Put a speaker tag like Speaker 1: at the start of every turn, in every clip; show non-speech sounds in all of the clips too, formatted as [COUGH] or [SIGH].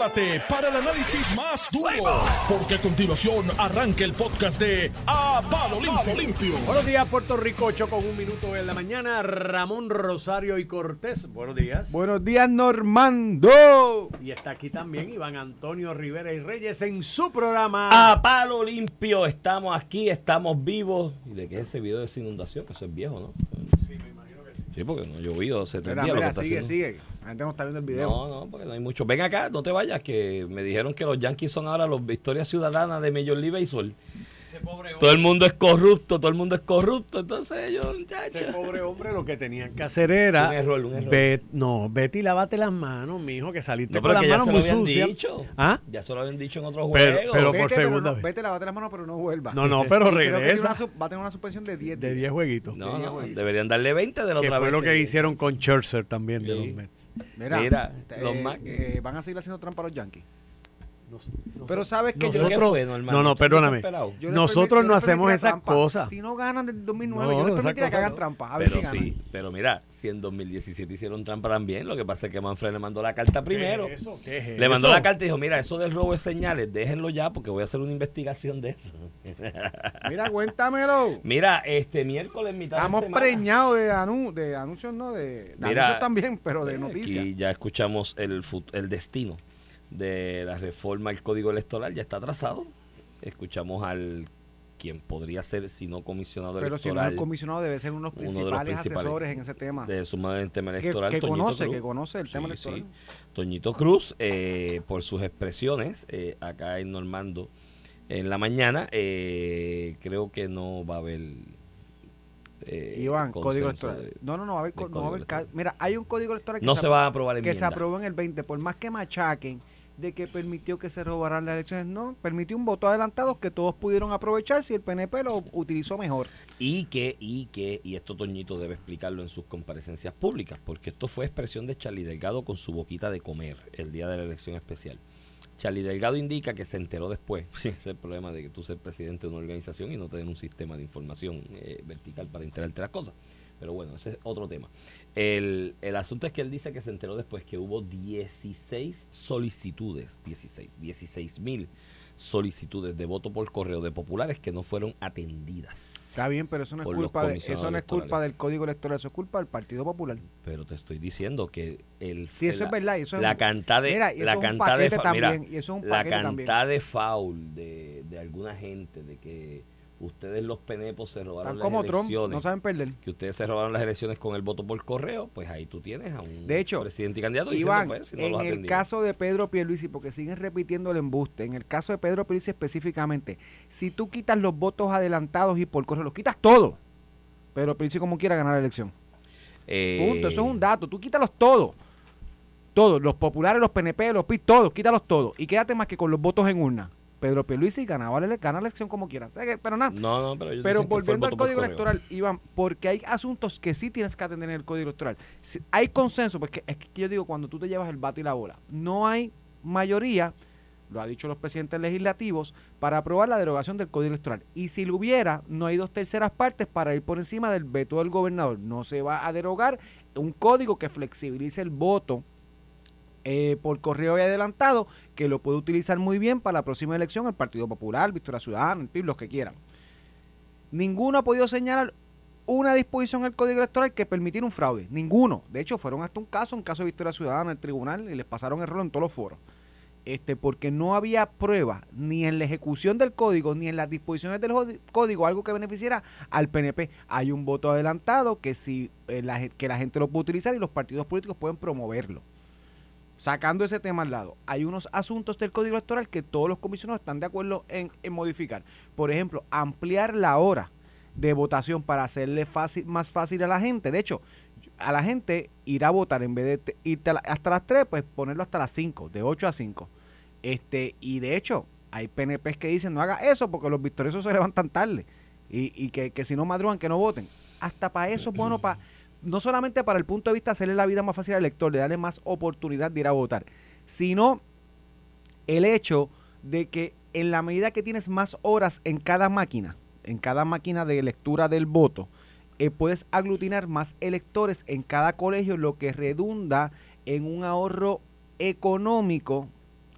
Speaker 1: prepárate para el análisis más duro, porque a continuación arranca el podcast de A Palo Limpio. Limpio.
Speaker 2: Buenos días, Puerto Rico, 8 con un minuto en la mañana. Ramón Rosario y Cortés, buenos días.
Speaker 3: Buenos días, Normando.
Speaker 2: Y está aquí también Iván Antonio Rivera y Reyes en su programa.
Speaker 4: A palo limpio, estamos aquí, estamos vivos. ¿Y de qué es ese video de esa inundación? Eso es viejo, ¿no?
Speaker 2: Sí, me imagino que sí.
Speaker 4: Sí, porque no ha llovido hace tres
Speaker 3: Mira,
Speaker 4: días lo que está
Speaker 3: sigue,
Speaker 4: haciendo.
Speaker 3: sigue. La gente no está viendo el video.
Speaker 4: No, no, porque no hay mucho. Ven acá, no te vayas, que me dijeron que los Yankees son ahora los Victorias Ciudadanas de Major League Baseball.
Speaker 2: Ese pobre
Speaker 4: Todo el mundo es corrupto, todo el mundo es corrupto. Entonces ellos,
Speaker 2: ese
Speaker 4: muchachos.
Speaker 2: pobre hombre lo que tenían que hacer era.
Speaker 4: Un error, un error.
Speaker 2: Ve- no, vete y lávate las manos, mijo, que saliste
Speaker 4: No,
Speaker 2: con las manos
Speaker 4: se lo
Speaker 2: muy
Speaker 4: habían
Speaker 2: sucias.
Speaker 4: dicho.
Speaker 2: ¿Ah?
Speaker 4: Ya se lo habían dicho en otros
Speaker 2: Pero-
Speaker 4: juegos.
Speaker 2: pero-
Speaker 3: vete,
Speaker 2: por segunda
Speaker 3: no-
Speaker 2: vez.
Speaker 3: vete, lávate las manos, pero no vuelva.
Speaker 2: No, no, pero regresa.
Speaker 3: una va a tener una suspensión de 10
Speaker 2: De
Speaker 3: días.
Speaker 2: 10 jueguitos.
Speaker 4: no, no,
Speaker 3: güey.
Speaker 4: deberían darle 20 de la
Speaker 2: que
Speaker 4: otra
Speaker 2: fue
Speaker 4: vez
Speaker 2: lo que hicieron con Scherzer también de
Speaker 4: Sí.
Speaker 2: los Mets.
Speaker 3: Mira,
Speaker 4: Mira,
Speaker 3: eh,
Speaker 4: los
Speaker 3: eh, van a seguir haciendo trampa a los Yankees.
Speaker 2: Nos-
Speaker 3: Pero sabes que yo,
Speaker 4: ¿Pero qué
Speaker 2: Nosotros-
Speaker 4: Norman?
Speaker 2: no, no,
Speaker 4: ¿Estás
Speaker 2: perdóname.
Speaker 3: yo
Speaker 2: nosotros
Speaker 3: yo
Speaker 2: no hacemos esas
Speaker 3: trampa.
Speaker 2: cosas.
Speaker 3: Si no ganan del 2009,
Speaker 2: No,
Speaker 3: yo les permitiría que hagan
Speaker 2: no.
Speaker 3: trampa. A ver
Speaker 4: Pero
Speaker 3: si ganan.
Speaker 4: sí, pero mira, si en 2017 hicieron trampa también, lo que pasa es que Manfred le mandó la carta primero.
Speaker 2: ¿Qué es eso? ¿Qué es
Speaker 4: Le mandó
Speaker 2: eso?
Speaker 4: la carta y dijo, mira, eso del robo de señales, déjenlo ya porque voy a hacer una investigación de eso. [LAUGHS]
Speaker 3: Mira, cuéntamelo.
Speaker 4: Mira, este miércoles mitad
Speaker 3: Estamos
Speaker 4: de
Speaker 3: preñados de, anu- de anuncios, no, de, de
Speaker 4: Mira,
Speaker 3: anuncios también, pero de noticias.
Speaker 4: Aquí ya escuchamos el, el destino de la reforma al código electoral, ya está atrasado. Escuchamos al quien podría ser, si no comisionado
Speaker 3: Pero si no es
Speaker 4: electoral,
Speaker 3: el comisionado debe ser uno de los
Speaker 4: uno de los
Speaker 3: principales, asesores en ese tema.
Speaker 4: de sumar el tema electoral,
Speaker 3: que conoce,
Speaker 4: Cruz.
Speaker 3: que conoce el tema electoral.
Speaker 4: sí. Toñito Cruz, eh, por sus expresiones eh, acá en Normando en la mañana, eh, creo que no va a haber. eh,
Speaker 3: Iván, código electoral.
Speaker 4: de-
Speaker 3: no, no, no va a haber, no va a haber
Speaker 4: electoral.
Speaker 3: Mira, hay un código electoral que,
Speaker 4: no
Speaker 3: se,
Speaker 4: se
Speaker 3: apro-
Speaker 4: va a aprobar
Speaker 3: que se aprobó en el 20, por más que machaquen de que permitió que se robaran las elecciones, no, permitió un voto adelantado que todos pudieron aprovechar si el PNP lo utilizó mejor.
Speaker 4: Y que, y que, y esto Toñito debe explicarlo en sus comparecencias públicas, porque esto fue expresión de Charlie Delgado con su boquita de comer el día de la elección especial. Charlie Delgado indica que se enteró después. [LAUGHS] Ese es el problema de que tú seas presidente de una organización y no tener un sistema de información eh, vertical para enterarte las cosas. Pero bueno, ese es otro tema. El, el asunto es que él dice que se enteró después que hubo 16 solicitudes, 16, 16 mil solicitudes de voto por correo de populares que no fueron atendidas.
Speaker 3: Está bien, pero eso no es culpa de, eso no es culpa del código electoral, eso es culpa del Partido Popular.
Speaker 4: Pero te estoy diciendo que el
Speaker 3: Si eso
Speaker 4: la,
Speaker 3: es verdad, eso es
Speaker 4: la cantidad de
Speaker 3: Mira, y eso
Speaker 4: la cantidad de fa- mira,
Speaker 3: también, y eso es un
Speaker 4: la
Speaker 3: también.
Speaker 4: cantidad de foul de, de alguna gente de que ustedes los penepos se robaron las
Speaker 3: como Trump,
Speaker 4: elecciones
Speaker 3: no saben perder.
Speaker 4: que ustedes se robaron las elecciones con el voto por correo pues ahí tú tienes a un
Speaker 3: De hecho,
Speaker 4: presidente y candidato
Speaker 3: Iván,
Speaker 4: diciendo pues si no
Speaker 3: en
Speaker 4: los
Speaker 3: el caso de Pedro Pierluisi, porque siguen repitiendo el embuste, en el caso de Pedro Pierluisi específicamente, si tú quitas los votos adelantados y por correo, los quitas todos, Pedro Pierluisi como quiera ganar la elección.
Speaker 4: Eh,
Speaker 3: Punto, eso es un dato, tú quítalos todos. Todos, los populares, los PNP, los PIS, todos, quítalos todos. Y quédate más que con los votos en urna. Pedro Pierluisi ganaba la, gana la elección como quiera. O sea que- pero nada,
Speaker 4: no no pero ellos
Speaker 3: pero volviendo al código electoral, Iván, porque hay asuntos que sí tienes que atender en el código electoral. Si- hay consenso, porque es que yo digo, cuando tú te llevas el bate y la bola, no hay mayoría, lo ha dicho los presidentes legislativos, para aprobar la derogación del código electoral. Y si lo hubiera, no hay dos terceras partes para ir por encima del veto del gobernador. No se va a derogar un código que flexibilice el voto eh, por correo y adelantado, que lo puede utilizar muy bien para la próxima elección el Partido Popular, Victoria Ciudadana, el PIB, los que quieran. Ninguno ha podido señalar una disposición en el Código Electoral que permitiera un fraude. Ninguno. De hecho, fueron hasta un caso, un caso de Victoria Ciudadana en el tribunal y les pasaron el rol en todos los foros. Este, porque no había prueba ni en la ejecución del código ni en las disposiciones del código algo que beneficiara al PNP. Hay un voto adelantado que si eh, que la gente lo puede utilizar y los partidos políticos pueden promoverlo. Sacando ese tema al lado, hay unos asuntos del código electoral que todos los comisionados están de acuerdo en, modificar. Por ejemplo, ampliar la hora de votación para hacerle fácil, más fácil a la gente. De hecho, a la gente ir a votar en vez de te- irte hasta las 3, pues ponerlo hasta las 5, de 8 a 5. Este, y de hecho, hay PNPs que dicen no haga eso porque los victoriosos se levantan tarde y, y que, que si no madrugan que no voten. Hasta para eso es bueno para no solamente para el punto de vista de hacerle la vida más fácil al elector, de darle más oportunidad de ir a votar, sino el hecho de que en la medida que tienes más horas en cada máquina, en cada máquina de lectura del voto, eh, puedes aglutinar más electores en cada colegio, lo que redunda en un ahorro económico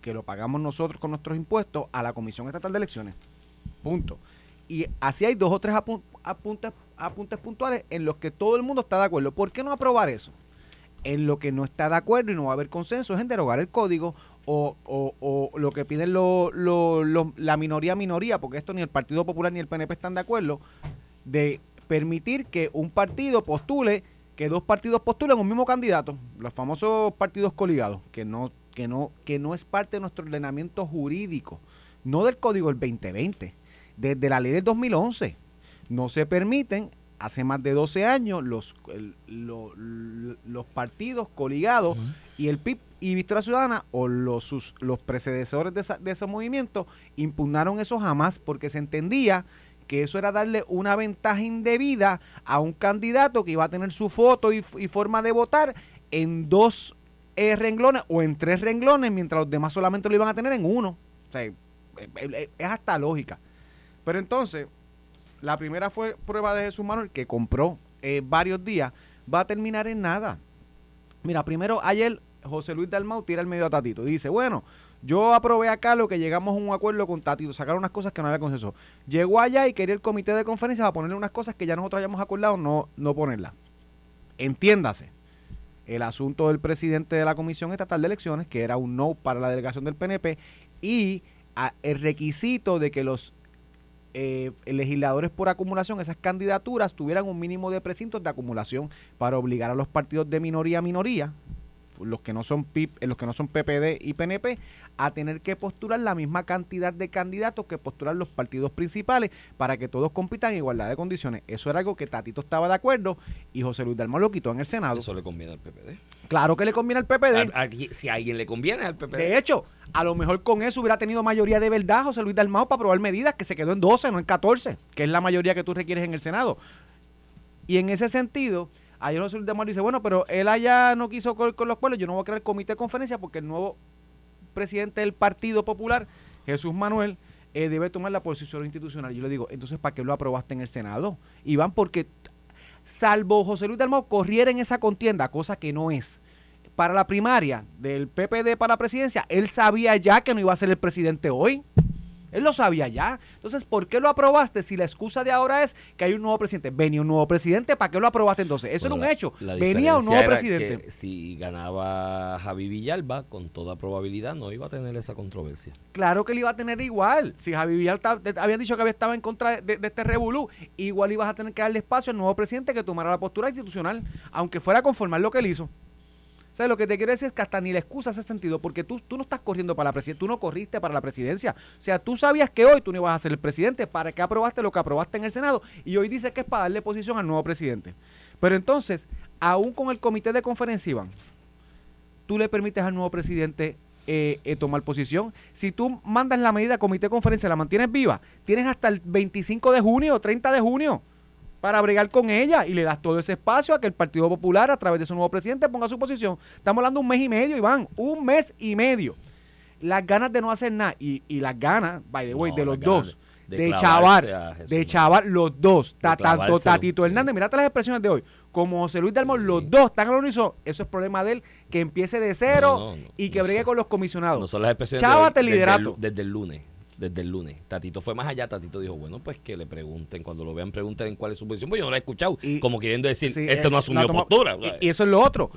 Speaker 3: que lo pagamos nosotros con nuestros impuestos, a la Comisión Estatal de Elecciones. Punto. Y así hay dos o tres apu- apuntes, apuntes puntuales en los que todo el mundo está de acuerdo. ¿Por qué no aprobar eso? En lo que no está de acuerdo y no va a haber consenso es en derogar el código o, o- o lo que piden lo- lo- lo- la minoría minoría, porque esto ni el Partido Popular ni el PNP están de acuerdo, de permitir que un partido postule, que dos partidos postulen un mismo candidato, los famosos partidos coligados, que no, que no, que no es parte de nuestro ordenamiento jurídico, no del código del 2020, desde la ley del 2011. No se permiten, hace más de 12 años, los, el- lo- l- los partidos coligados y el PIB y Victoria Ciudadana o los, sus- los predecesores de, esa- de ese movimiento impugnaron eso jamás porque se entendía que eso era darle una ventaja indebida a un candidato que iba a tener su foto y, forma de votar en dos eh, renglones o en tres renglones, mientras los demás solamente lo iban a tener en uno. O sea, es hasta lógica. Pero entonces, la primera fue prueba de Jesús Manuel, que compró eh, varios días, va a terminar en nada. Mira, primero ayer José Luis Dalmau tira el medio a Tatito. Dice, bueno, yo aprobé acá lo que llegamos a un acuerdo con Tatito, sacaron unas cosas que no había consenso. Llegó allá y quería el comité de conferencia para ponerle unas cosas que ya nosotros hayamos acordado no, no ponerlas. Entiéndase, el asunto del presidente de la Comisión Estatal de Elecciones, que era un no para la delegación del PNP, y a- el requisito de que los eh, legisladores por acumulación, esas candidaturas, tuvieran un mínimo de precintos de acumulación para obligar a los partidos de minoría a minoría, los que no son PIP, eh, los que no son PPD y PNP, a tener que postular la misma cantidad de candidatos que postulan los partidos principales para que todos compitan en igualdad de condiciones. Eso era algo que Tatito estaba de acuerdo y José Luis Dalmau lo quitó en el Senado.
Speaker 4: Eso le conviene al PPD.
Speaker 3: Claro que le conviene al PPD.
Speaker 4: A- si a alguien le conviene al PPD.
Speaker 3: De hecho, a lo mejor con eso hubiera tenido mayoría de verdad José Luis Dalmau para aprobar medidas que se quedó en 12, no en 14, que es la mayoría que tú requieres en el Senado. Y en ese sentido, ayer José Luis Dalmau dice, bueno, pero él allá no quiso con, con los pueblos, yo no voy a crear comité de conferencia porque el nuevo presidente del Partido Popular, Jesús Manuel, eh, debe tomar la posición institucional. Yo le digo, entonces, ¿para qué lo aprobaste en el Senado? Iván, porque salvo José Luis Dalmau corriera en esa contienda, cosa que no es. Para la primaria del PPD para la presidencia, él sabía ya que no iba a ser el presidente hoy. Él lo sabía ya. Entonces, ¿por qué lo aprobaste si la excusa de ahora es que hay un nuevo presidente? Venía un nuevo presidente, ¿para qué lo aprobaste entonces? Eso
Speaker 4: Bueno,
Speaker 3: era un
Speaker 4: la-
Speaker 3: hecho.
Speaker 4: la
Speaker 3: Venía un nuevo
Speaker 4: era
Speaker 3: presidente.
Speaker 4: que si ganaba Javi Villalba, con toda probabilidad no iba a tener esa controversia.
Speaker 3: Claro que le iba a tener igual. Si Javi de- habían dicho que había estado en contra de, de este revolú, igual ibas a tener que darle espacio al nuevo presidente que tomara la postura institucional, aunque fuera a conformar lo que él hizo. O sea, lo que te quiero decir es que hasta ni la excusa hace sentido, porque tú, tú no estás corriendo para la presidencia, tú no corriste para la presidencia. O sea, tú sabías que hoy tú no ibas a ser el presidente, ¿para qué aprobaste lo que aprobaste en el Senado? Y hoy dices que es para darle posición al nuevo presidente. Pero entonces, aún con el comité de conferencia, Iván, tú le permites al nuevo presidente eh, eh, tomar posición. Si tú mandas la medida comité de conferencia, la mantienes viva, tienes hasta el 25 de junio, 30 de junio para bregar con ella y le das todo ese espacio a que el Partido Popular, a través de su nuevo presidente, ponga su posición. Estamos hablando de un mes y medio, Iván, un mes y medio. Las ganas de no hacer nada y, y las ganas, by the way,
Speaker 4: No,
Speaker 3: de los dos,
Speaker 4: de
Speaker 3: de, chavar, de chavar los dos, ta- tanto. Tatito Hernández, mirate las expresiones de hoy, como José Luis Dalmau, los dos están al unísono, eso es problema de él, que empiece de cero
Speaker 4: No, no, no,
Speaker 3: y que bregue con los comisionados.
Speaker 4: No son las expresiones
Speaker 3: Chávate
Speaker 4: de hoy,
Speaker 3: liderato.
Speaker 4: El, desde el lunes. Desde el lunes. Tatito fue más allá. Tatito dijo, bueno, pues que le pregunten. Cuando lo vean, pregunten en cuál es su posición. Pues yo no la he escuchado.
Speaker 3: Y-
Speaker 4: como queriendo decir,
Speaker 3: Sí,
Speaker 4: este
Speaker 3: eh,
Speaker 4: no asumió postura.
Speaker 3: Y, y eso es lo otro.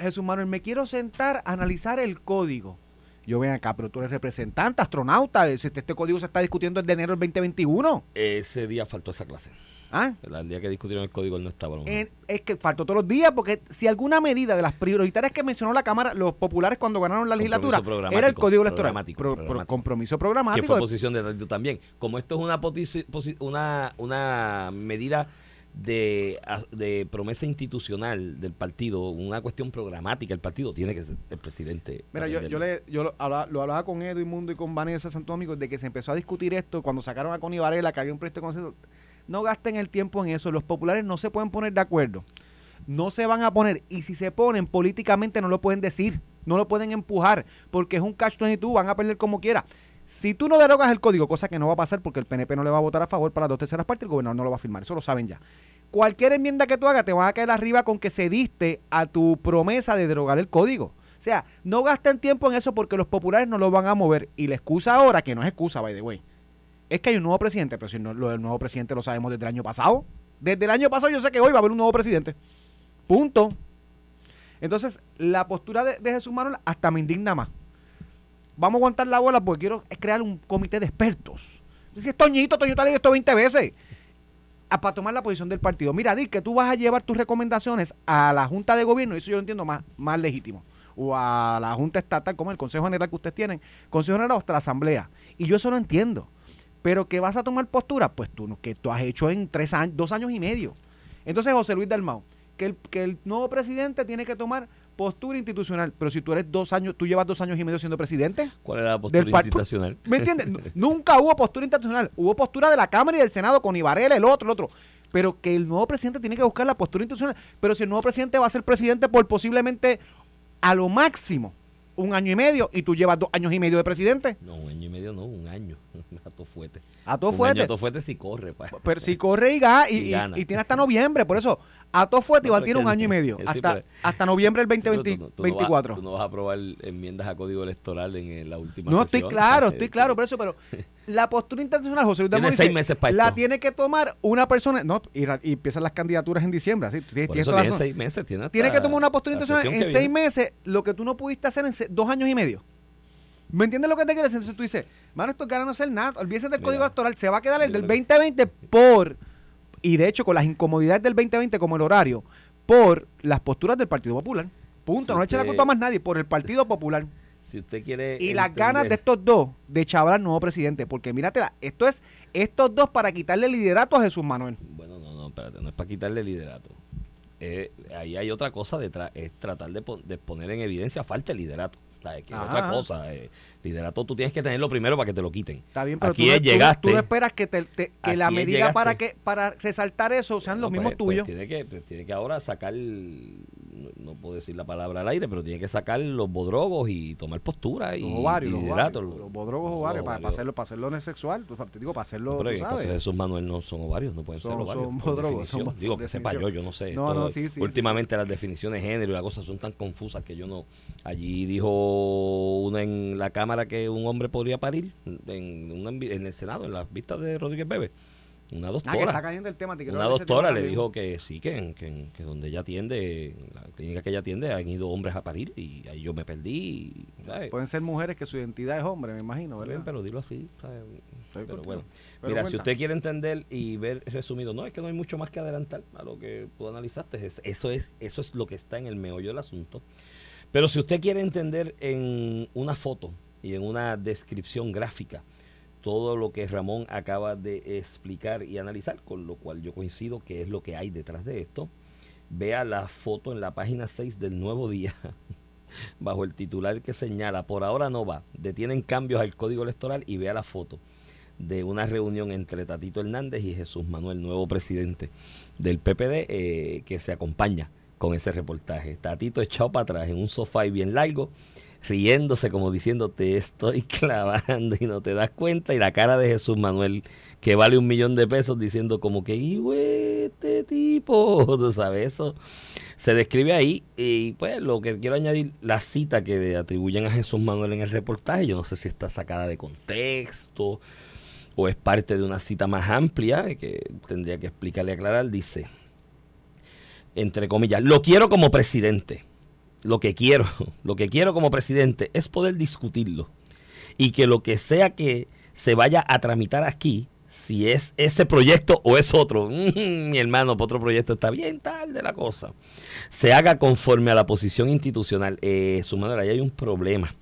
Speaker 3: Jesús Manuel, me quiero sentar a analizar el código. Yo ven acá, pero tú eres representante, astronauta. Este, este código se está discutiendo desde enero del 2021.
Speaker 4: Ese día faltó esa clase.
Speaker 3: ¿Ah?
Speaker 4: El día que discutieron el código él no estaba.
Speaker 3: En- es que faltó todos los días, porque si alguna medida de las prioritarias que mencionó la Cámara, los populares cuando ganaron la legislatura,
Speaker 4: Compromiso
Speaker 3: era el código electoral.
Speaker 4: programático,
Speaker 3: Pro- pro-
Speaker 4: programático.
Speaker 3: compromiso
Speaker 4: que
Speaker 3: programático.
Speaker 4: fue posición de Tatito también. Como esto es una, una, una medida de, promesa institucional del partido, una cuestión programática, el partido tiene que ser el presidente.
Speaker 3: Mira, yo, yo, le, yo lo, hablaba, lo hablaba con Edwin Mundo y con Vanessa Santo Domingo de que se empezó a discutir esto cuando sacaron a Connie Varela, que había un proyecto de consenso. No gasten el tiempo en eso. Los populares no se pueden poner de acuerdo. No se van a poner. Y si se ponen políticamente, no lo pueden decir. No lo pueden empujar. Porque es un catch-22. Van a perder como quiera. Si tú no derogas el código, cosa que no va a pasar porque el PNP no le va a votar a favor para las dos terceras partes, el gobernador no lo va a firmar. Eso lo saben ya. Cualquier enmienda que tú hagas te van a caer arriba con que cediste a tu promesa de derogar el código. O sea, no gasten tiempo en eso porque los populares no lo van a mover. Y la excusa ahora, que no es excusa, by the way, es que hay un nuevo presidente, pero si no, lo del nuevo presidente lo sabemos desde el año pasado. Desde el año pasado yo sé que hoy va a haber un nuevo presidente. Punto. Entonces, la postura de, Jesús Manuel hasta me indigna más. Vamos a aguantar la bola porque quiero crear un comité de expertos. Dice, Toñito, Toñito leído esto 20 veces. A, para tomar la posición del partido. Mira, di que tú vas a llevar tus recomendaciones a la Junta de Gobierno, eso yo lo entiendo más, más legítimo. O a la Junta Estatal, como el Consejo General que ustedes tienen. Consejo General hasta la Asamblea. Y yo eso lo entiendo. Pero que vas a tomar postura, pues tú, que tú has hecho en tres años, dos años y medio. Entonces, José Luis Dalmau, que el, que el nuevo presidente tiene que tomar postura institucional. Pero si tú eres dos años, tú llevas dos años y medio siendo presidente,
Speaker 4: ¿Cuál era la postura institucional?
Speaker 3: ¿me entiendes? [LAUGHS] Nu- Nunca hubo postura institucional. Hubo postura de la Cámara y del Senado con Ibarela, el otro, el otro. Pero que el nuevo presidente tiene que buscar la postura institucional. Pero si el nuevo presidente va a ser presidente por posiblemente a lo máximo un año y medio y tú llevas dos años y medio de presidente,
Speaker 4: No, un año y medio no, un año. A todo fuete.
Speaker 3: a todo fuerte.
Speaker 4: a todo fuete si corre. pa.
Speaker 3: Pero si corre y, ga- [LAUGHS] y,
Speaker 4: Y gana.
Speaker 3: y tiene hasta noviembre, por eso, a todo fuerte va a tirar un año y medio. [LAUGHS]
Speaker 4: sí,
Speaker 3: hasta,
Speaker 4: pero-
Speaker 3: hasta noviembre del
Speaker 4: Sí, pero
Speaker 3: 2020,
Speaker 4: tú no- tú no vas-
Speaker 3: 24.
Speaker 4: tú no vas a aprobar enmiendas a código electoral en eh, la última
Speaker 3: No,
Speaker 4: sesión.
Speaker 3: estoy claro, estoy [LAUGHS] claro, por eso, pero la postura internacional, José Luis
Speaker 4: Tiene seis
Speaker 3: dice,
Speaker 4: meses para
Speaker 3: la tiene que tomar una persona, no, y, empiezan las candidaturas en diciembre, así,
Speaker 4: Por
Speaker 3: tienes
Speaker 4: eso tiene seis meses. Tiene,
Speaker 3: Tiene que tomar una postura internacional en seis meses, lo que tú no pudiste hacer en dos años y medio. ¿Me entiendes lo que te quiero decir? Entonces tú dices, mano, esto gana no hacer nada, olvídese del
Speaker 4: Mira,
Speaker 3: código electoral, se va a quedar el del
Speaker 4: lo que-
Speaker 3: 2020 por, y de hecho con las incomodidades del 2020 como el horario, por las posturas del Partido Popular. Punto, no le eche la culpa a más nadie, por el Partido Popular.
Speaker 4: Si usted quiere.
Speaker 3: Y las ganas de estos dos de chavar al nuevo presidente, porque míratela, esto es estos dos para quitarle el liderato a Jesús Manuel.
Speaker 4: Bueno, no, no, espérate, no es para quitarle liderato. Eh, ahí hay otra cosa detrás, es tratar de, pon- de poner en evidencia falta de liderato. es otra cosa. eh, liderato tú tienes que tenerlo primero para que te lo quiten.
Speaker 3: Está bien, pero
Speaker 4: Aquí
Speaker 3: tú,
Speaker 4: es,
Speaker 3: tú
Speaker 4: llegaste.
Speaker 3: tú no esperas que, te- te- que la medida para que para resaltar eso sean los mismos
Speaker 4: pues- pues
Speaker 3: tuyos.
Speaker 4: tiene, que, pues tiene que ahora sacar, no puedo decir la palabra al aire, pero tiene que sacar los bodrogos y tomar postura y,
Speaker 3: los ovarios,
Speaker 4: y
Speaker 3: los ovarios, los bodrogos ovarios, para, para hacerlo, para hacerlo el sexual, tú sabes, te digo, para hacerlo,
Speaker 4: No, pero
Speaker 3: tú sabes.
Speaker 4: Jesús Manuel no son ovarios, no pueden
Speaker 3: Son-
Speaker 4: ser ovarios.
Speaker 3: son bodrogos, son
Speaker 4: Digo que sepa yo, yo no sé.
Speaker 3: No, no, sí, sí,
Speaker 4: últimamente las definiciones de género y las cosas son tan confusas que yo no. Allí dijo uno en la Cámara que un hombre podría parir en, una en el Senado, en las vistas de Rodríguez Bebe. Una
Speaker 3: Ah, que está
Speaker 4: doctora.
Speaker 3: cayendo el tema. te quiero
Speaker 4: Una doctora
Speaker 3: tema
Speaker 4: le dijo que sí, que, que, que donde ella atiende, en la clínica que ella atiende, han ido hombres a parir y ahí yo me perdí.
Speaker 3: Pueden ser mujeres que su identidad es hombre, me imagino, ¿verdad?
Speaker 4: bien, pero dilo así. ¿sabes? Pero bueno.
Speaker 3: Pero
Speaker 4: Mira, si usted quiere entender y ver resumido, no, es que no hay mucho más que adelantar a lo que tú analizaste. Es- Eso es, eso es lo que está en el meollo del asunto. Pero si usted quiere entender en una foto y en una descripción gráfica todo lo que Ramón acaba de explicar y analizar, con lo cual yo coincido que es lo que hay detrás de esto, vea la foto en la página 6 del nuevo día, [LAUGHS] bajo el titular que señala, por ahora no va, detienen cambios al código electoral y vea la foto de una reunión entre Tatito Hernández y Jesús Manuel, nuevo presidente del PPD, eh, que se acompaña con ese reportaje. Tatito echado para atrás en un sofá y bien largo, riéndose como diciendo te estoy [LAUGHS] clavando y no te das cuenta y la cara de Jesús Manuel que vale un millón de pesos diciendo como que "Y, este tipo [LAUGHS] tú sabes eso se describe ahí y pues lo que quiero añadir la cita que le atribuyen a Jesús Manuel en el reportaje yo no sé si está sacada de contexto o es parte de una cita más amplia que tendría que explicarle y aclarar dice entre comillas lo quiero como presidente lo que quiero, [LAUGHS] lo que quiero como presidente es poder discutirlo y que lo que sea que se vaya a tramitar aquí, si es ese proyecto o es otro, [LAUGHS] mm, mi hermano, otro proyecto está bien tarde la cosa, se haga conforme a la posición institucional. Eh, su manera, ahí hay un problema.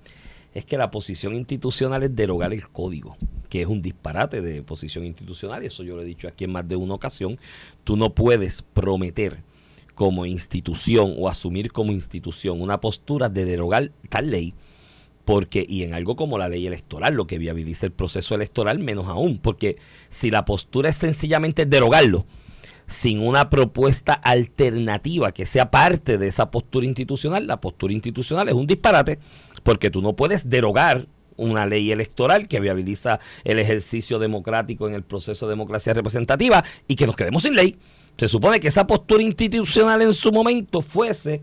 Speaker 4: Es que la posición institucional es derogar el código, que es un disparate de posición institucional, y eso yo lo he dicho aquí en más de una ocasión. Tú no puedes prometer como institución o asumir como institución una postura de derogar tal ley porque y en algo como la ley electoral lo que viabiliza el proceso electoral menos aún porque si la postura es sencillamente derogarlo sin una propuesta alternativa que sea parte de esa postura institucional la postura institucional es un disparate porque tú no puedes derogar una ley electoral que viabiliza el ejercicio democrático en el proceso de democracia representativa y que nos quedemos sin ley se supone que esa postura institucional en su momento fuese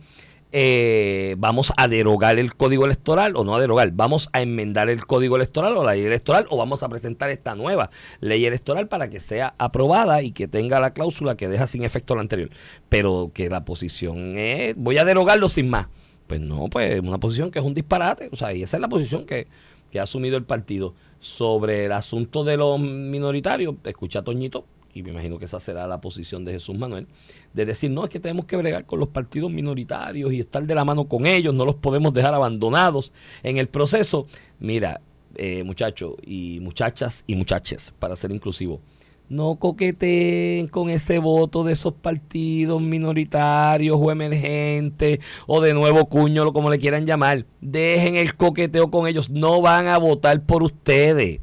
Speaker 4: eh, vamos a derogar el código electoral o no a derogar, vamos a enmendar el código electoral o la ley electoral o vamos a presentar esta nueva ley electoral para que sea aprobada y que tenga la cláusula que deja sin efecto la anterior. Pero que la posición es, voy a derogarlo sin más. Pues no, pues una posición que es un disparate. O sea, y esa es la posición que, que ha asumido el partido sobre el asunto de los minoritarios. Escucha Toñito, y me imagino que esa será la posición de Jesús Manuel, de decir, no, es que tenemos que bregar con los partidos minoritarios y estar de la mano con ellos, no los podemos dejar abandonados en el proceso. Mira, eh, muchachos y muchachas y muchaches, para ser inclusivo, no coqueteen con ese voto de esos partidos minoritarios o emergentes o de nuevo cuño, como le quieran llamar. Dejen el coqueteo con ellos, no van a votar por ustedes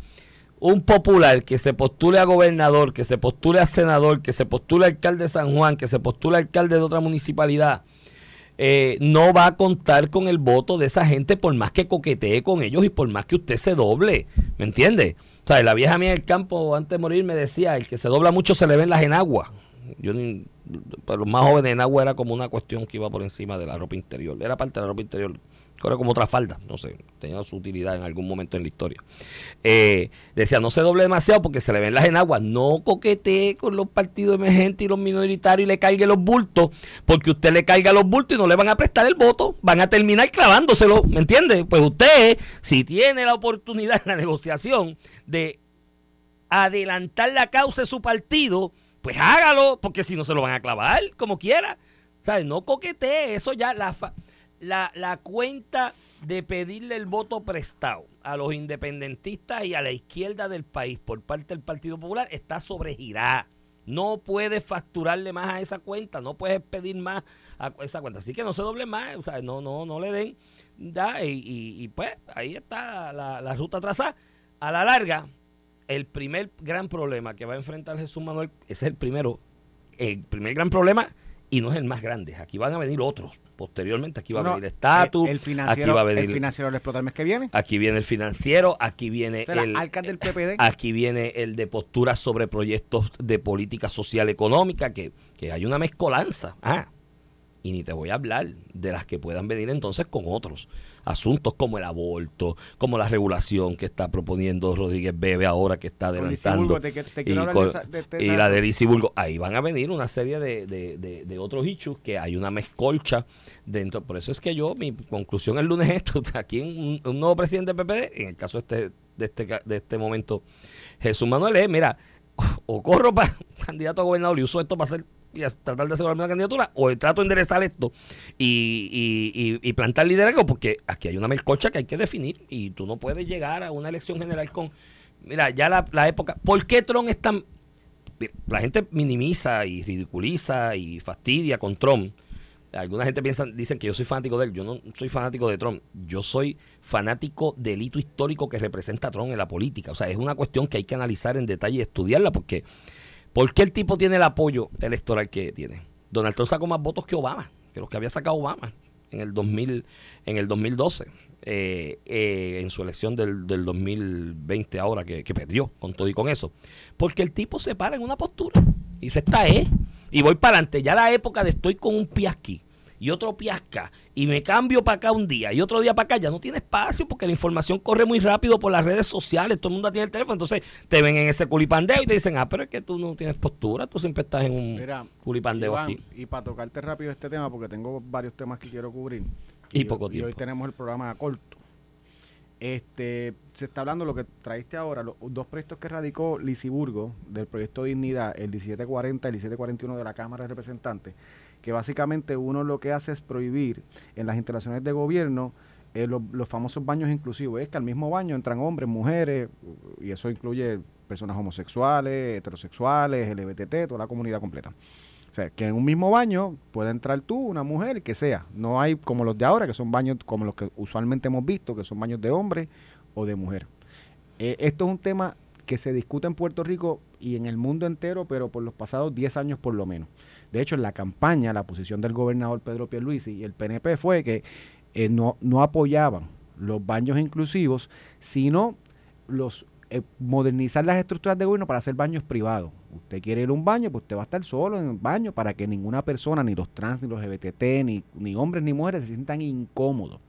Speaker 4: un popular que se postule a gobernador, que se postule a senador, que se postule a alcalde de San Juan, que se postule a alcalde de otra municipalidad, eh, no va a contar con el voto de esa gente por más que coquetee con ellos y por más que usted se doble. ¿Me entiende? O sea, la vieja mía del campo antes de morir me decía, el que se dobla mucho se le ven las enaguas. Yo, para los más jóvenes, enagua era como una cuestión que iba por encima de la ropa interior. Era parte de la ropa interior era como otra falda, no sé, tenía su utilidad en algún momento en la historia. Eh, decía, no se doble demasiado porque se le ven las enaguas, no coquetee con los partidos emergentes y los minoritarios y le cargue los bultos, porque usted le carga los bultos y no le van a prestar el voto, van a terminar clavándoselo, ¿me entiende? Pues usted, si tiene la oportunidad en la negociación de adelantar la causa de su partido, pues hágalo, porque si no se lo van a clavar, como quiera. ¿Sabes? No coquetee, eso ya la la, la cuenta de pedirle el voto prestado a los independentistas y a la izquierda del país por parte del Partido Popular está sobregirada. No puedes facturarle más a esa cuenta, no puedes pedir más a esa cuenta. Así que no se doble más, o sea, no, no, no le den. Ya, y, y, pues ahí está la, la ruta trazada. A la larga, el primer gran problema que va a enfrentar Jesús Manuel, es el primero, el primer gran problema y no es el más grande. Aquí van a venir otros posteriormente. Aquí va a venir estatus.
Speaker 3: El, financiero,
Speaker 4: aquí va a venir,
Speaker 3: el financiero explotar el mes que viene.
Speaker 4: Aquí viene el financiero, aquí viene el
Speaker 3: alcalde del PPD.
Speaker 4: Aquí viene el de posturas sobre proyectos de política social económica, que, que hay una mezcolanza. Ah, y ni te voy a hablar de las que puedan venir entonces con otros asuntos como el aborto, como la regulación que está proponiendo Rodríguez Bebe ahora que está adelantando y, la de Lisiburgo. Ahí van a venir una serie de, de, de, otros hechos que hay una mezcolcha dentro. Por eso es que yo, mi conclusión el lunes es esto, [LAUGHS] aquí un, un nuevo presidente del PPD, en el caso este, de este, de este momento Jesús Manuel, es, mira, [LAUGHS] o corro para [LAUGHS] candidato a gobernador y uso esto para hacer y a tratar de asegurarme una candidatura o trato de enderezar esto y, y, plantar liderazgo porque aquí hay una melcocha que hay que definir y tú no puedes llegar a una elección general con mira ya la, la época ¿por qué Trump es tan la gente minimiza y ridiculiza y fastidia con Trump alguna gente piensa, dicen que yo soy fanático de él. Yo no soy fanático de Trump. Yo soy fanático del hito histórico que representa a Trump en la política. O sea, es una cuestión que hay que analizar en detalle y estudiarla porque ¿Por qué el tipo tiene el apoyo electoral que tiene? Donald Trump sacó más votos que Obama, que los que había sacado Obama en el 2000, en el 2012, eh, eh, en su elección del, 2020 ahora que, que, perdió con todo y con eso. Porque el tipo se para en una postura y se está, eh, y voy para adelante. Ya la época de estoy con un pie aquí y otro piasca y me cambio para acá un día y otro día para acá, ya no tiene espacio porque la información corre muy rápido por las redes sociales, todo el mundo tiene el teléfono, entonces te ven en ese culipandeo y te dicen, ah, pero es que tú no tienes postura, tú siempre estás en un culipandeo aquí.
Speaker 3: Y para tocarte rápido este tema, porque tengo varios temas que quiero cubrir.
Speaker 4: Y, poco tiempo.
Speaker 3: Y hoy tenemos el programa corto. Este, se está hablando lo que traiste ahora, los dos proyectos que radicó Lisiburgo del proyecto Dignidad, el 1740 y el 1741 de la Cámara de Representantes, que básicamente uno lo que hace es prohibir en las instalaciones de gobierno eh, los famosos baños inclusivos. Es que al mismo baño entran hombres, mujeres, y eso incluye personas homosexuales, heterosexuales, LBTT, toda la comunidad completa. O sea, que en un mismo baño puede entrar tú, una mujer, que sea. No hay como los de ahora, que son baños como los que usualmente hemos visto, que son baños de hombre o de mujer. Eh, esto es un tema que se discute en Puerto Rico y en el mundo entero, pero por los pasados 10 años por lo menos. De hecho, en la campaña, la posición del gobernador Pedro Pierluisi y el PNP fue que eh, no, no apoyaban los baños inclusivos, sino los eh, modernizar las estructuras de gobierno para hacer baños privados. Usted quiere ir a un baño, pues usted va a estar solo en el baño para que ninguna persona, ni los trans, ni los LGBT, ni, ni hombres ni mujeres se sientan incómodos.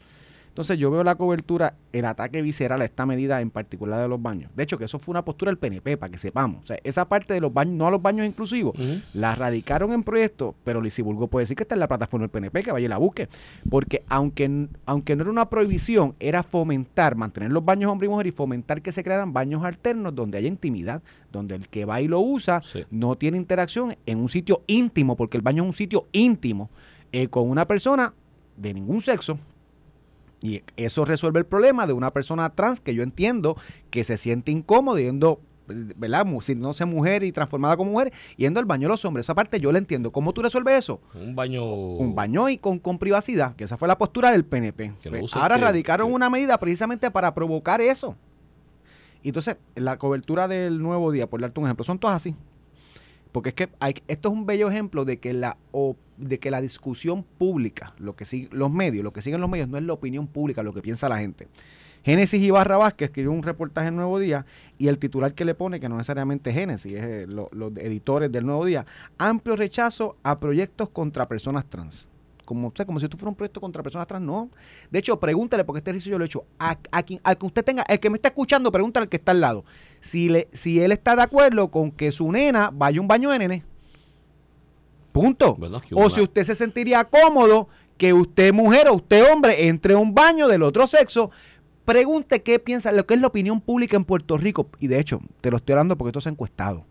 Speaker 3: Entonces yo veo la cobertura, el ataque visceral a esta medida en particular de los baños. De hecho, que eso fue una postura del PNP, para que sepamos. O sea, esa parte de los baños, no a los baños inclusivos, la radicaron en proyectos, pero Bulgo puede decir que está en la plataforma del PNP, que vaya y la busque. Porque aunque, aunque no era una prohibición, era fomentar, mantener los baños hombre y mujer y fomentar que se crearan baños alternos donde haya intimidad, donde el que va y lo usa
Speaker 4: Sí.
Speaker 3: no tiene interacción en un sitio íntimo, porque el baño es un sitio íntimo, eh, con una persona de ningún sexo. Y eso resuelve el problema de una persona trans que yo entiendo que se siente incómodo yendo, ¿verdad? Mu- Sintiéndose mujer y transformada como mujer, yendo al baño de los hombres. Esa parte yo la entiendo. ¿Cómo tú resuelves eso?
Speaker 4: Un baño.
Speaker 3: Un baño y con, con privacidad, que esa fue la postura del PNP. Ahora
Speaker 4: que-
Speaker 3: radicaron
Speaker 4: que-
Speaker 3: una medida precisamente para provocar eso. Y entonces, la cobertura del nuevo día, por darte un ejemplo, son todas así. Porque es que hay, esto es un bello ejemplo de que la de que la discusión pública, lo que siguen los medios, lo que siguen los medios no es la opinión pública, lo que piensa la gente. Génesis Ibarra Vázquez escribió un reportaje en Nuevo Día y el titular que le pone, que no necesariamente es Génesis, es eh, lo- los editores del Nuevo Día, amplio rechazo a proyectos contra personas trans. Como, o sea, como si esto fuera un proyecto contra personas trans, no. De hecho, pregúntale, porque este ejercicio yo lo he hecho, a, a quien, al que usted tenga, el que me está escuchando, pregúntale al que está al lado. Si, le, si él está de acuerdo con que su nena vaya a un baño de nene. Punto.
Speaker 4: Bueno,
Speaker 3: O si usted se sentiría cómodo que usted mujer o usted hombre entre a un baño del otro sexo, pregunte qué piensa, lo que es la opinión pública en Puerto Rico. Y de hecho, te lo estoy hablando porque esto se ha encuestado.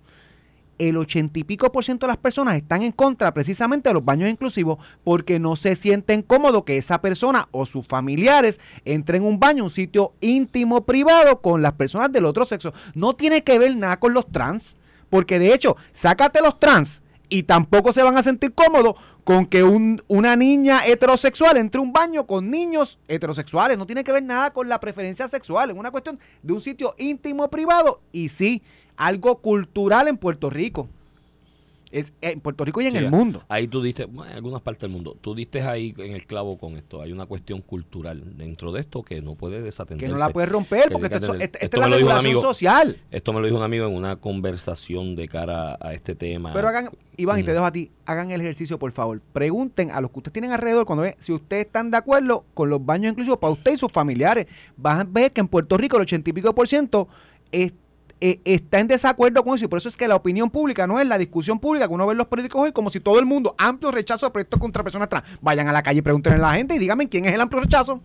Speaker 3: El ochenta y pico por ciento de las personas están en contra precisamente de los baños inclusivos porque no se sienten cómodos que esa persona o sus familiares entren en un baño, un sitio íntimo, privado, con las personas del otro sexo. No tiene que ver nada con los trans, porque de hecho, sácate los trans y tampoco se van a sentir cómodos con que un- una niña heterosexual entre un baño con niños heterosexuales. No tiene que ver nada con la preferencia sexual. Es una cuestión de un sitio íntimo, privado y sí, algo cultural en Puerto Rico. Es, en Puerto Rico y en
Speaker 4: Sí,
Speaker 3: el mundo.
Speaker 4: Ahí tú diste, bueno, en algunas partes del mundo, tú diste ahí en el clavo con esto. Hay una cuestión cultural dentro de esto que no puede
Speaker 3: Que
Speaker 4: desatenderse.
Speaker 3: no la puedes romper
Speaker 4: que
Speaker 3: porque
Speaker 4: que atender.
Speaker 3: esta, esta
Speaker 4: Esto
Speaker 3: es la regulación
Speaker 4: amigo.
Speaker 3: social.
Speaker 4: Esto me lo dijo un amigo en una conversación de cara a este tema.
Speaker 3: Pero hagan, Iván, y te dejo a ti, hagan el ejercicio, por favor. Pregunten a los que ustedes tienen alrededor cuando ve si ustedes están de acuerdo con los baños inclusivos para usted y sus familiares. Van a ver que en Puerto Rico el ochenta y pico por ciento es- eh, está en desacuerdo con eso. Y por eso es que la opinión pública no es la discusión pública que uno ve en los políticos hoy, como si todo el mundo, amplio rechazo de proyectos contra personas trans. Vayan a la calle y pregunten a la gente y díganme quién es el amplio rechazo.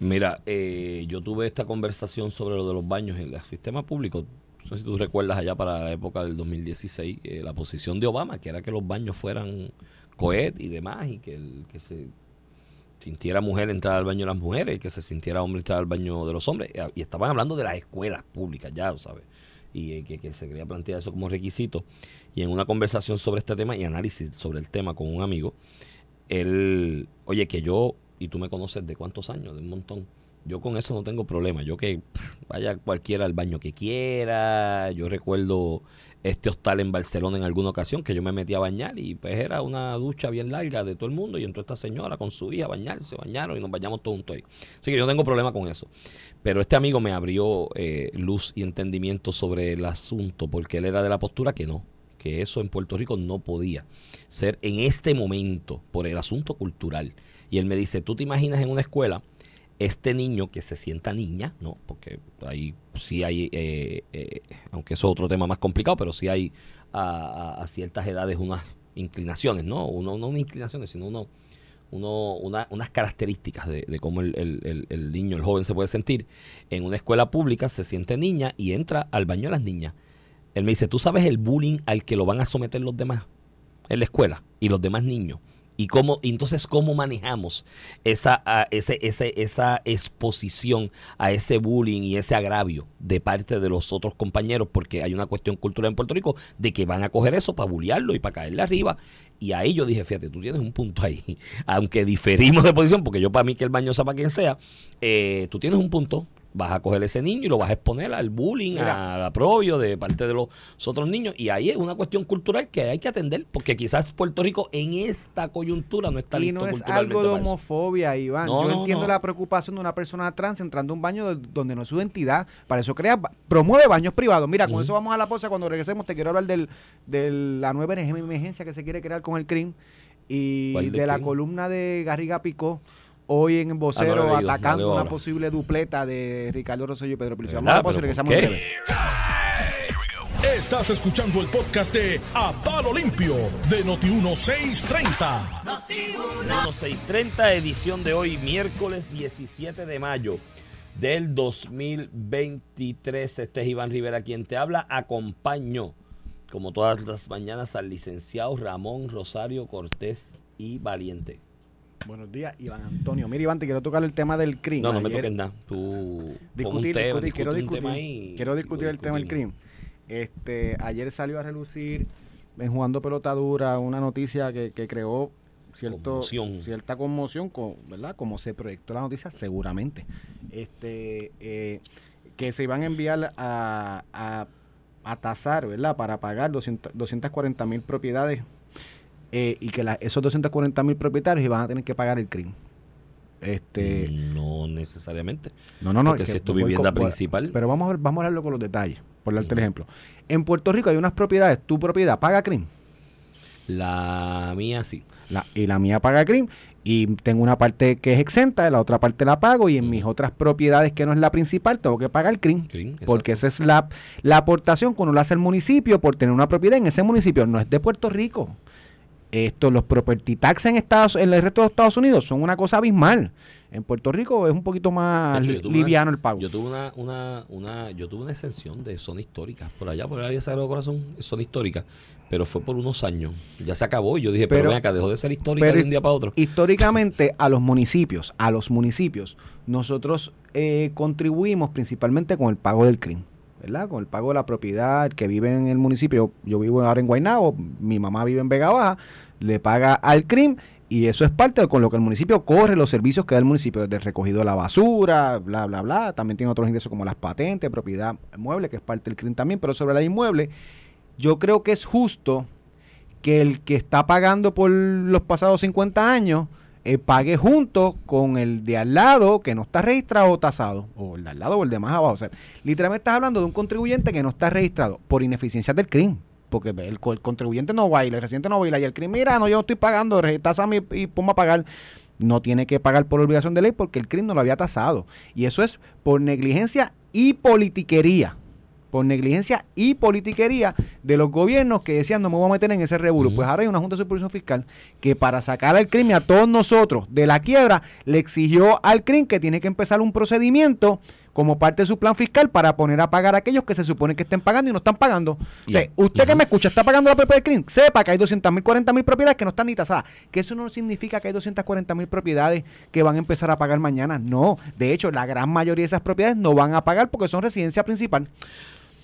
Speaker 4: Mira, eh, yo tuve esta conversación sobre lo de los baños en el sistema público. No sé si tú recuerdas allá para la época del 2016, eh, la posición de Obama, que era que los baños fueran coed y demás, y que, el, que se sintiera mujer entrar al baño de las mujeres que se sintiera hombre entrar al baño de los hombres. Y estaban hablando de las escuelas públicas, ya sabes. Y eh, que, se quería plantear eso como requisito. Y en una conversación sobre este tema y análisis sobre el tema con un amigo, él, oye, que yo, y tú me conoces de cuántos años, de un montón, yo con eso no tengo problema. Yo que vaya cualquiera al baño que quiera. Yo recuerdo este hostal en Barcelona en alguna ocasión que yo me metí a bañar y pues era una ducha bien larga de todo el mundo y entró esta señora con su hija a bañarse, bañaron y nos bañamos todos juntos ahí. Así que yo no tengo problema con eso. Pero este amigo me abrió eh, luz y entendimiento sobre el asunto porque él era de la postura que no, que eso en Puerto Rico no podía ser en este momento por el asunto cultural. Y él me dice, ¿tú te imaginas en una escuela este niño que se sienta niña, ¿no? Porque ahí sí hay, eh, eh, aunque eso es otro tema más complicado, pero sí hay a, ciertas edades unas inclinaciones, ¿no? Uno, no unas inclinaciones, sino uno, uno, una- unas características de, cómo el, el- el- el niño, el joven se puede sentir. En una escuela pública se siente niña y entra al baño de las niñas. Él me dice, ¿tú sabes el bullying al que lo van a someter los demás en la escuela y los demás niños? Y cómo, entonces cómo manejamos esa, a- ese, ese, esa exposición a ese bullying y ese agravio de parte de los otros compañeros, porque hay una cuestión cultural en Puerto Rico de que van a coger eso para bullearlo y para caerle arriba. Y ahí yo dije, fíjate, tú tienes un punto ahí, [LAUGHS] aunque diferimos de posición, porque yo para mí que el baño sea para quien sea, eh, tú tienes un punto, vas a coger ese niño y lo vas a exponer al bullying,
Speaker 3: Mira.
Speaker 4: al aprobio de parte de los otros niños. Y ahí es una cuestión cultural que hay que atender, porque quizás Puerto Rico en esta coyuntura no está
Speaker 3: Y
Speaker 4: listo
Speaker 3: no es algo de homofobia, Iván.
Speaker 4: No,
Speaker 3: Yo
Speaker 4: no,
Speaker 3: entiendo
Speaker 4: no.
Speaker 3: la preocupación de una persona trans entrando a un baño de- donde no es su identidad. Para eso crea, promueve baños privados. Mira, con eso vamos a la pausa. Cuando regresemos, te quiero hablar del, de la nueva emergencia que se quiere crear con el CRIM y
Speaker 4: ¿Cuál del
Speaker 3: de la columna de Garriga Picó. Hoy en
Speaker 4: Ah, no
Speaker 3: vocero
Speaker 4: leído,
Speaker 3: atacando
Speaker 4: no
Speaker 3: una
Speaker 4: ahora.
Speaker 3: posible dupleta de Ricardo Rosselló y Pedro Pelicio. Vamos a la y
Speaker 4: ¿Pero
Speaker 3: regresamos en breve.
Speaker 1: Estás escuchando el podcast de A Palo Limpio de Noti1630.
Speaker 4: Bueno, 6:30 edición de hoy, miércoles 17 de mayo del 2023. Este es Iván Rivera quien te habla. Acompaño, como todas las mañanas, al licenciado Ramón Rosario Cortés y Valiente.
Speaker 3: Buenos días, Iván Antonio. Mira, Iván, te quiero tocar el tema del CRIM.
Speaker 4: No, no me toques nada. Tú
Speaker 3: discutir,
Speaker 4: tema,
Speaker 3: discutir, quiero discutir,
Speaker 4: tema ahí.
Speaker 3: quiero discutir el tema del crimen. Este, ayer salió a relucir en jugando pelota dura una noticia que, que creó cierto,
Speaker 4: Conmoción.
Speaker 3: cierta conmoción, con, ¿verdad? Como se proyectó la noticia, seguramente. Este, eh, que se iban a enviar a, a, a tasar, ¿verdad? Para pagar 200 240 mil propiedades eh, y que la- esos 240 mil propietarios iban a tener que pagar el crimen. Este,
Speaker 4: No necesariamente.
Speaker 3: no, no, no.
Speaker 4: porque
Speaker 3: es
Speaker 4: si es tu vivienda principal.
Speaker 3: Pero vamos a ver, vamos a hablarlo con los detalles, por darte el ejemplo. En Puerto Rico hay unas propiedades, tu propiedad paga CRIM,
Speaker 4: La mía sí.
Speaker 3: la, y la mía paga CRIM, y tengo una parte que es exenta, la otra parte la pago, y en mis otras propiedades que no es la principal, tengo que pagar CRIM.
Speaker 4: Crin,
Speaker 3: Porque esa es la, la aportación que uno le hace al municipio por tener una propiedad en ese municipio. No es de Puerto Rico. Esto, los property tax en Estados, en el resto de Estados Unidos son una cosa abismal. En Puerto Rico es un poquito más
Speaker 4: hecho, una-
Speaker 3: liviano el pago.
Speaker 4: Yo tuve una, una, una, yo tuve una exención de zona histórica, por allá, por el área de Sagrado Corazón, zona histórica, pero fue por unos años. Ya se acabó y yo dije, pero,
Speaker 3: Pero-
Speaker 4: ven acá, dejó de ser histórica
Speaker 3: pero-
Speaker 4: de un día para otro.
Speaker 3: históricamente [LAUGHS] a los municipios, a los municipios, nosotros eh, contribuimos principalmente con el pago del CRIM, ¿verdad? Con el pago de la propiedad, que vive en el municipio, yo vivo ahora en Guaynabo, mi mamá vive en Vega Baja, le paga al CRIM y eso es parte de con lo que el municipio corre los servicios que da el municipio, desde recogido de la basura, bla, bla, bla. También tiene otros ingresos como las patentes, propiedad mueble, que es parte del CRIM también, pero sobre la inmueble, yo creo que es justo que el que está pagando por los pasados 50 años eh, pague junto con el de al lado que no está registrado o tasado, o el de al lado o el de más abajo. O sea, literalmente estás hablando de un contribuyente que no está registrado por ineficiencias del CRIM. Porque el, co- el contribuyente no baila, el residente no baila y el CRIM, mira, no, yo estoy pagando, tásame y, y a pagar. No tiene que pagar por obligación de ley porque el CRIM no lo había tasado. Y eso es por negligencia y politiquería por negligencia y politiquería de los gobiernos que decían no me voy a meter en ese revuelo. Pues ahora hay una Junta de Supervisión Fiscal que para sacar al crimen a todos nosotros de la quiebra le exigió al CRIM que tiene que empezar un procedimiento como parte de su plan fiscal para poner a pagar a aquellos que se supone que estén pagando y no están pagando. O sea,
Speaker 4: Ya.
Speaker 3: usted que me escucha está pagando la propiedad del CRIM, sepa que hay 200 mil, 40 mil propiedades que no están ni tasadas. Que eso no significa que hay 240 mil propiedades que van a empezar a pagar mañana. No, de hecho, la gran mayoría de esas propiedades no van a pagar porque son residencia principal.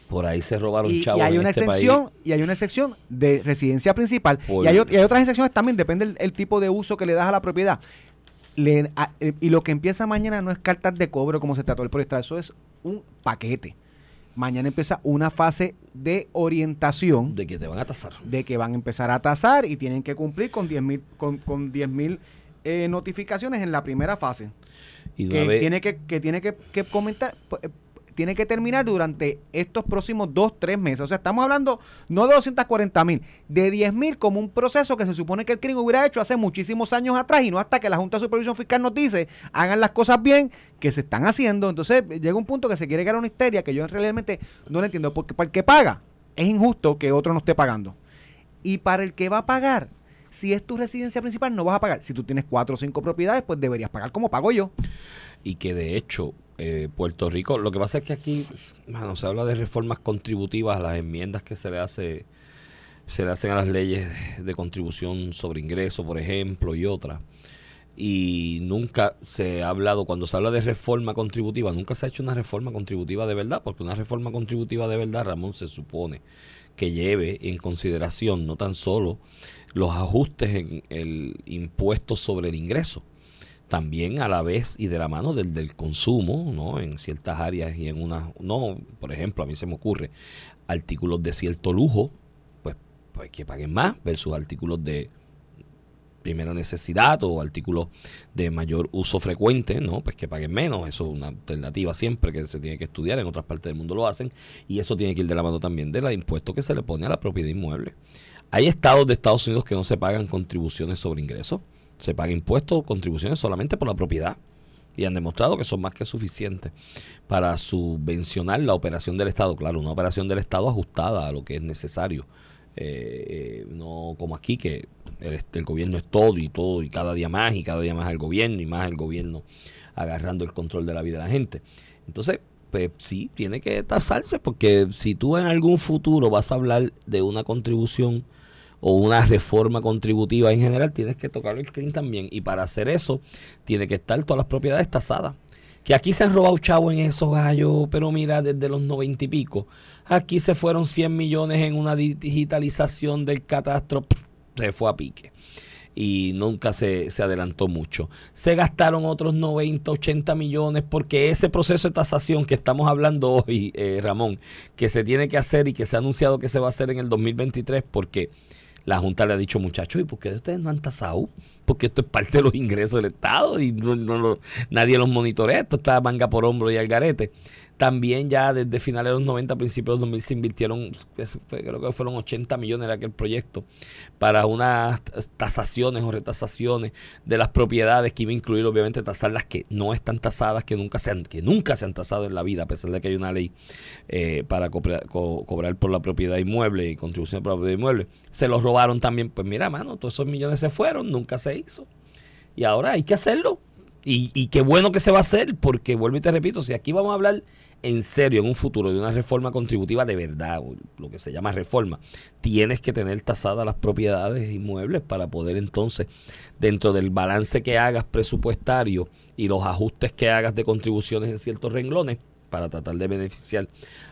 Speaker 4: Por ahí se robaron
Speaker 3: Y, y
Speaker 4: chavos
Speaker 3: hay
Speaker 4: en
Speaker 3: una
Speaker 4: este
Speaker 3: excepción
Speaker 4: país.
Speaker 3: y hay una excepción de residencia principal
Speaker 4: Por-
Speaker 3: y hay, ot- y hay otras excepciones también depende el, el tipo de uso que le das a la propiedad Le- a- eh, y lo que empieza mañana no es cartas de cobro como se trató el proyecto eso es un paquete mañana empieza una fase de orientación
Speaker 4: De que te van a tasar.
Speaker 3: de que van a empezar a tasar y tienen que cumplir con 10 mil con, con 10.000, eh, notificaciones en la primera fase
Speaker 4: Y
Speaker 3: que
Speaker 4: vez-
Speaker 3: tiene que, que tiene que, que comentar eh, tiene que terminar durante estos próximos dos, tres meses. O sea, estamos hablando no de 240 mil, de 10 mil como un proceso que se supone que el crimen hubiera hecho hace muchísimos años atrás y no hasta que la Junta de Supervisión Fiscal nos dice hagan las cosas bien que se están haciendo. Entonces llega un punto que se quiere crear una histeria que yo realmente no lo entiendo. Porque para el que paga es injusto que otro no esté pagando. Y para el que va a pagar, si es tu residencia principal, no vas a pagar. Si tú tienes cuatro o cinco propiedades, pues deberías pagar como pago yo.
Speaker 4: y que de hecho eh, Puerto Rico, lo que pasa es que aquí, mano, se habla de reformas contributivas, las enmiendas que se le hace, se le hacen a las leyes de contribución sobre ingresos, por ejemplo, y otras. Y nunca se ha hablado, cuando se habla de reforma contributiva, nunca se ha hecho una reforma contributiva de verdad, porque una reforma contributiva de verdad, Ramón, se supone que lleve en consideración no tan solo los ajustes en el impuesto sobre el ingreso, también a la vez y de la mano del, del consumo, ¿no? En ciertas áreas y en unas, no, por ejemplo, a mí se me ocurre, artículos de cierto lujo, pues, pues que paguen más versus artículos de primera necesidad o artículos de mayor uso frecuente, ¿no? Pues que paguen menos, eso es una alternativa siempre que se tiene que estudiar, en otras partes del mundo lo hacen, y eso tiene que ir de la mano también del impuesto que se le pone a la propiedad inmueble. Hay estados de Estados Unidos que no se pagan contribuciones sobre ingresos, se pagan impuestos contribuciones solamente por la propiedad y han demostrado que son más que suficientes para subvencionar la operación del Estado. Claro, una operación del Estado ajustada a lo que es necesario. Eh, eh, no como aquí que el, el, gobierno es todo y todo y cada día más y cada día más el gobierno y más el gobierno agarrando el control de la vida de la gente. Entonces, pues sí, tiene que tasarse porque si tú en algún futuro vas a hablar de una contribución o una reforma contributiva en general, tienes que tocar el screen también. Y para hacer eso, tiene que estar todas las propiedades tasadas. Que aquí se han robado chavo en esos gallos, pero mira, desde los noventa y pico, aquí se fueron 100 millones en una digitalización del catastro, se fue a pique y nunca se, se, adelantó mucho. Se gastaron otros 90, 80 millones porque ese proceso de tasación que estamos hablando hoy, eh, Ramón, que se tiene que hacer y que se ha anunciado que se va a hacer en el 2023 porque la Junta le ha dicho, muchachos, ¿y por qué ustedes no han tasado? Porque esto es parte de los ingresos del Estado y no, no, nadie los monitorea. Esto está manga por hombro y al garete. También ya desde finales de los 90, principios de los 2000 se invirtieron, creo que fueron 80 millones en aquel proyecto, para unas tasaciones o retasaciones de las propiedades que iba a incluir obviamente tasar las que no están tasadas, que nunca se han, que nunca se han tasado en la vida, a pesar de que hay una ley eh, para cobrar, co cobrar por la propiedad inmueble y contribución por la propiedad inmueble. Se los robaron también, pues mira, mano, todos esos millones se fueron, nunca se hizo. Y ahora hay que hacerlo. Y, y, qué bueno que se va a hacer, porque vuelvo y te repito, si aquí vamos a hablar en serio en un futuro de una reforma contributiva de verdad, lo que se llama reforma, tienes que tener tasadas las propiedades inmuebles para poder entonces, dentro del balance que hagas presupuestario y los ajustes que hagas de contribuciones en ciertos renglones, para tratar de beneficiar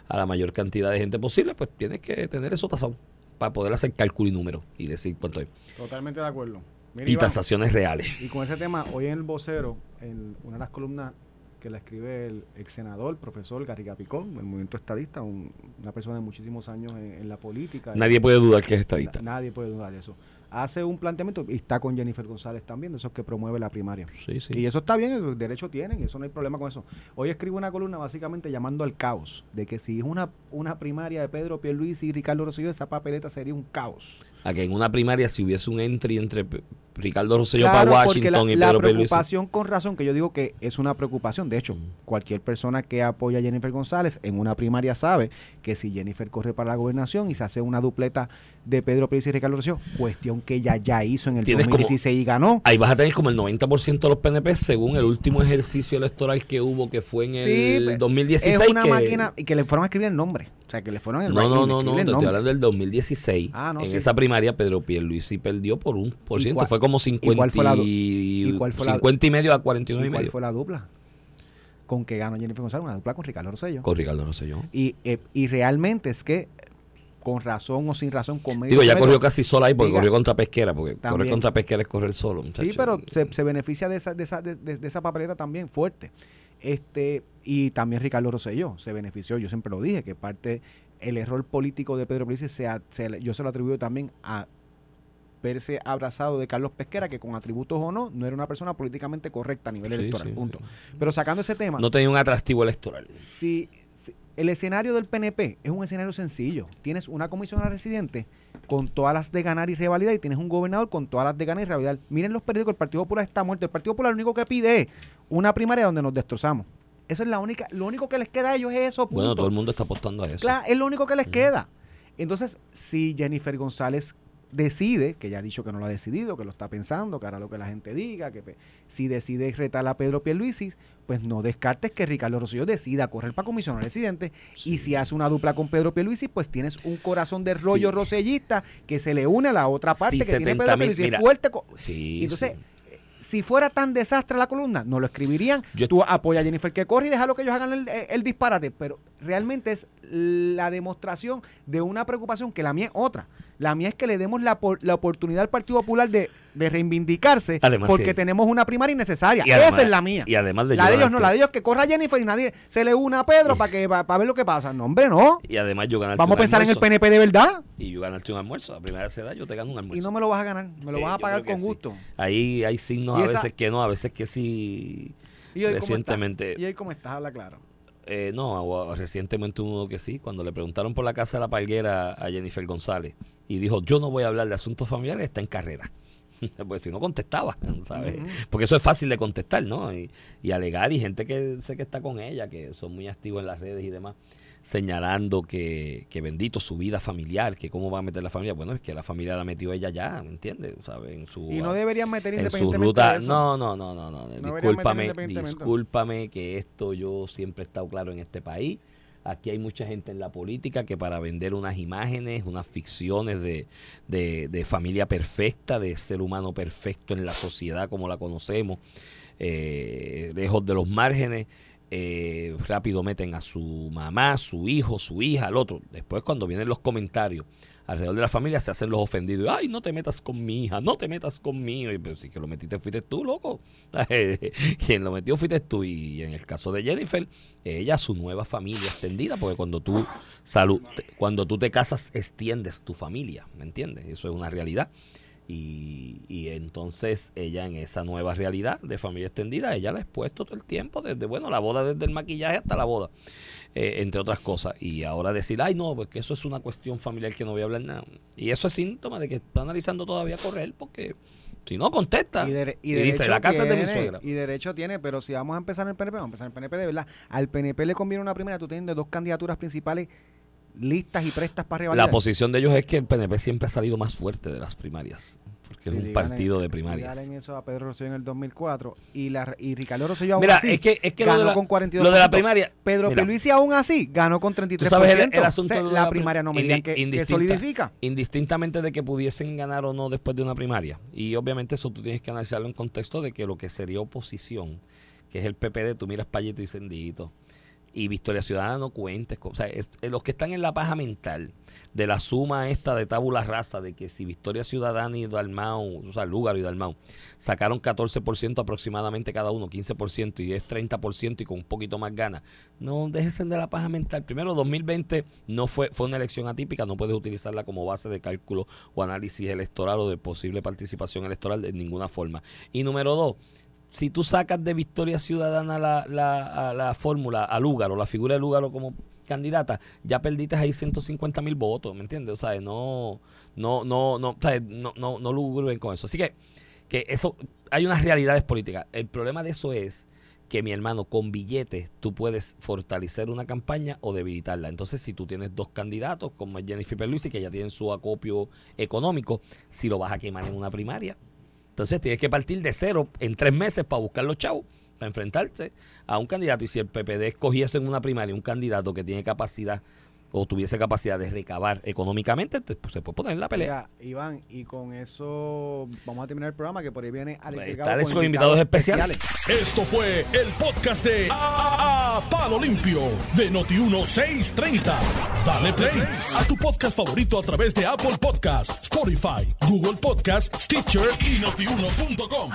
Speaker 4: a la mayor cantidad de gente posible, pues tienes que tener eso tasado para poder hacer cálculo y número y decir cuánto es.
Speaker 3: Totalmente de acuerdo.
Speaker 4: Mira, y Iván, tasaciones reales.
Speaker 3: Y con ese tema, hoy en el vocero, en una de las columnas que la escribe el ex senador, profesor Garriga Picón, el movimiento estadista, un, una persona de muchísimos años en, en la política.
Speaker 4: Nadie puede dudar que es estadista.
Speaker 3: Nadie puede dudar de eso. Hace un planteamiento y está con Jennifer González también, de esos que promueve la primaria.
Speaker 4: Sí, sí.
Speaker 3: Y eso está bien, el derecho tienen, eso no hay problema con eso. Hoy escribo una columna básicamente llamando al caos, de que si es una, una primaria de Pedro Pierluisi y Ricardo Rosselló, esa papeleta sería un caos.
Speaker 4: A que en una primaria si hubiese un entry entre Ricardo Rosselló claro, para Washington
Speaker 3: la,
Speaker 4: y Pedro
Speaker 3: La preocupación con razón, que yo digo que es una preocupación. De hecho, cualquier persona que apoya a Jennifer González en una primaria sabe que si Jennifer corre para la gobernación y se hace una dupleta de Pedro Pérez y Ricardo Rosselló, cuestión que ella ya hizo en el 2016 como, y ganó.
Speaker 4: Ahí vas a tener como el 90% de los PNP según el último ejercicio electoral que hubo, que fue en el
Speaker 3: sí,
Speaker 4: 2016.
Speaker 3: Es una
Speaker 4: que,
Speaker 3: máquina y que le fueron a escribir el nombre. O sea, que le fueron el
Speaker 4: No, no, no, no, te estoy hablando del 2016. Ah, no, en sí. esa primaria Pedro Pierluisi perdió por un por ciento, fue como 50
Speaker 3: ¿Y cuál fue la, ¿y cuál fue
Speaker 4: 50 y medio a 49
Speaker 3: ¿y
Speaker 4: y medio.
Speaker 3: ¿Cuál fue la dupla? ¿Con que ganó Jennifer González? Una dupla con Ricardo Rosselló.
Speaker 4: Con Ricardo Rosselló.
Speaker 3: Y, eh, y realmente es que con razón o sin razón con
Speaker 4: Digo, ya corrió casi sola ahí porque diga, corrió contra Pesquera, porque también. correr contra Pesquera es correr solo.
Speaker 3: Muchacho. Sí, pero se, se, beneficia de esa, de, esa, de, de, esa papeleta también fuerte. Este, y también Ricardo Rosselló se benefició, yo siempre lo dije, que parte el error político de Pedro Pérez se, se, yo se lo atribuyo también a verse abrazado de Carlos Pesquera, que con atributos o no, no era una persona políticamente correcta a nivel sí, electoral, sí, punto. Sí. Pero sacando ese tema...
Speaker 4: No tenía un atractivo electoral.
Speaker 3: Si, si, el escenario del PNP es un escenario sencillo. Tienes una comisionada residente con todas las de ganar y revalidar y tienes un gobernador con todas las de ganar y revalidar. Miren los periódicos, el Partido Popular está muerto. El Partido Popular lo único que pide es una primaria donde nos destrozamos. Eso es la única, lo único que les queda a ellos es eso. Punto.
Speaker 4: Bueno, todo el mundo está apostando a eso.
Speaker 3: Claro, es lo único que les queda. Entonces, si Jennifer González decide, que ya ha dicho que no lo ha decidido, que lo está pensando, que hará lo que la gente diga, que si decide retar a Pedro Pierluisi, pues no descartes que Ricardo Rosselló decida correr para comisionado residente sí. y si hace una dupla con Pedro Pierluisi, pues tienes un corazón de rollo sí. rosellista que se le une a la otra parte
Speaker 4: sí,
Speaker 3: que tiene Pedro Pierluisi
Speaker 4: mira,
Speaker 3: fuerte. Entonces, si fuera tan desastre la columna, no lo escribirían. Yo, Tú apoya a Jennifer que corre y déjalo que ellos hagan el, el disparate. Pero realmente es la demostración de una preocupación que la mía es otra. La mía es que le demos la, por- la oportunidad al Partido Popular de, de reivindicarse
Speaker 4: Además,
Speaker 3: porque
Speaker 4: sí.
Speaker 3: tenemos una primaria innecesaria.
Speaker 4: Y además-
Speaker 3: Esa es la mía.
Speaker 4: y además de
Speaker 3: la de ellos no, la de ellos que corra Jennifer y nadie se le une a Pedro [LAUGHS] para que para ver lo que pasa. No, hombre, no.
Speaker 4: Y además yo ganarte
Speaker 3: Vamos a pensar en el. PNP de verdad.
Speaker 4: Y yo ganarte un almuerzo. A primera edad yo te gano un almuerzo.
Speaker 3: Y no me lo vas a ganar, me lo
Speaker 4: Eh,
Speaker 3: vas a pagar con
Speaker 4: sí.
Speaker 3: gusto.
Speaker 4: Ahí hay signos a veces que no, a veces que sí.
Speaker 3: ¿Y hoy
Speaker 4: Recientemente.
Speaker 3: ¿Y hoy cómo estás? Habla claro.
Speaker 4: Eh, no, o- recientemente uno que sí, cuando le preguntaron por la casa de la palguera a Jennifer González y dijo, yo no voy a hablar de asuntos familiares, está en carrera. [LAUGHS] pues si no contestaba, ¿sabes? Porque eso es fácil de contestar, ¿no? Y, y alegar y gente que sé que está con ella, que son muy activos en las redes y demás, señalando que, que bendito su vida familiar, que cómo va a meter la familia. Bueno, es que la familia la metió ella ya, ¿me entiendes? En su,
Speaker 3: Y no deberían meter
Speaker 4: en su ruta.
Speaker 3: de eso.
Speaker 4: No, no, no, no, no.
Speaker 3: deberían
Speaker 4: discúlpame, discúlpame que esto yo siempre he estado claro en este país. Aquí hay mucha gente en la política que para vender unas imágenes, unas ficciones de, de, de familia perfecta, de ser humano perfecto en la sociedad como la conocemos, eh, lejos de los márgenes, eh, rápido meten a su mamá, su hijo, su hija, al otro. Después cuando vienen los comentarios alrededor de la familia se hacen los ofendidos. Ay, no te metas con mi hija, no te metas conmigo. Y pero si que lo metiste fuiste tú, loco. [LAUGHS] Quien lo metió fuiste tú. Y en el caso de Jennifer, ella, su nueva familia extendida, porque cuando tú salud, cuando tú te casas, extiendes tu familia, ¿me entiendes? Eso es una realidad. Y, y entonces ella en esa nueva realidad de familia extendida, ella la ha expuesto todo el tiempo, desde, bueno, la boda, desde el maquillaje hasta la boda, eh, entre otras cosas. Y ahora decir, ay no, porque eso es una cuestión familiar que no voy a hablar nada. Y eso es síntoma de que está analizando todavía correr, porque si no contesta,
Speaker 3: Y, dere- y
Speaker 4: y dice, la casa es de mi suegra.
Speaker 3: Y derecho tiene, pero si vamos a empezar en el PNP, vamos a empezar en el PNP de verdad. Al PNP le conviene una primera, tú tienes dos candidaturas principales listas y prestas para
Speaker 4: La
Speaker 3: revalidar.
Speaker 4: posición de ellos es que el PNP siempre ha salido más fuerte de las primarias, porque es un partido de primarias.
Speaker 3: díganle eso a Pedro Rosselló en el 2004 y, la, y Ricardo Rosselló aún
Speaker 4: Mira,
Speaker 3: así
Speaker 4: es que, es que lo
Speaker 3: ganó
Speaker 4: de la,
Speaker 3: con 42
Speaker 4: lo de la primaria,
Speaker 3: Pedro Pierluisi aún así ganó con 33%.
Speaker 4: Tú sabes el- el asunto
Speaker 3: O sea,
Speaker 4: de
Speaker 3: la
Speaker 4: la
Speaker 3: primaria no me
Speaker 4: indi-
Speaker 3: que, solidifica.
Speaker 4: indistintamente de que pudiesen ganar o no después de una primaria. Y obviamente eso tú tienes que analizarlo en contexto de que lo que sería oposición, que es el PPD, tú miras para allí y "Bendito". Y Victoria Ciudadana no cuentes. con- O sea, es los que están en la paja mental de la suma esta de tabula rasa de que si Victoria Ciudadana y Dalmau, o sea, Lúgaro y Dalmau, sacaron 14% aproximadamente cada uno, 15% y es 30% y con un poquito más ganas. No déjense de la paja mental. Primero, 2020 no fue, fue una elección atípica, no puedes utilizarla como base de cálculo o análisis electoral o de posible participación electoral de ninguna forma. Y número dos, si tú sacas de Victoria Ciudadana la, la, la fórmula, a Lúgaro, la figura de Lúgaro como candidata, ya perdiste ahí 150 mil votos, ¿me entiendes? O sea, no, no, no, no, o sea, no, no, no lugren con eso. Así que, que eso, hay unas realidades políticas. El problema de eso es que mi hermano, con billetes tú puedes fortalecer una campaña o debilitarla. Entonces, si tú tienes dos candidatos, como Jennifer Perluisi, que ya tienen su acopio económico, si lo vas a quemar en una primaria, entonces tienes que partir de cero en tres meses para buscar los chavos, para enfrentarse a un candidato. Y si el PPD escogiese en una primaria un candidato que tiene capacidad o tuviese capacidad de recabar económicamente, te- pues, se puede poner en la pelea.
Speaker 3: Mira, Iván, y con eso vamos a terminar el programa, que por ahí viene Alex
Speaker 4: Alex con invitados especiales.
Speaker 1: Esto fue el podcast de A, A- Palo Limpio de Noti1630. Dale play a tu podcast favorito a través de Apple Podcasts, Spotify, Google Podcasts, Stitcher y notiuno.com.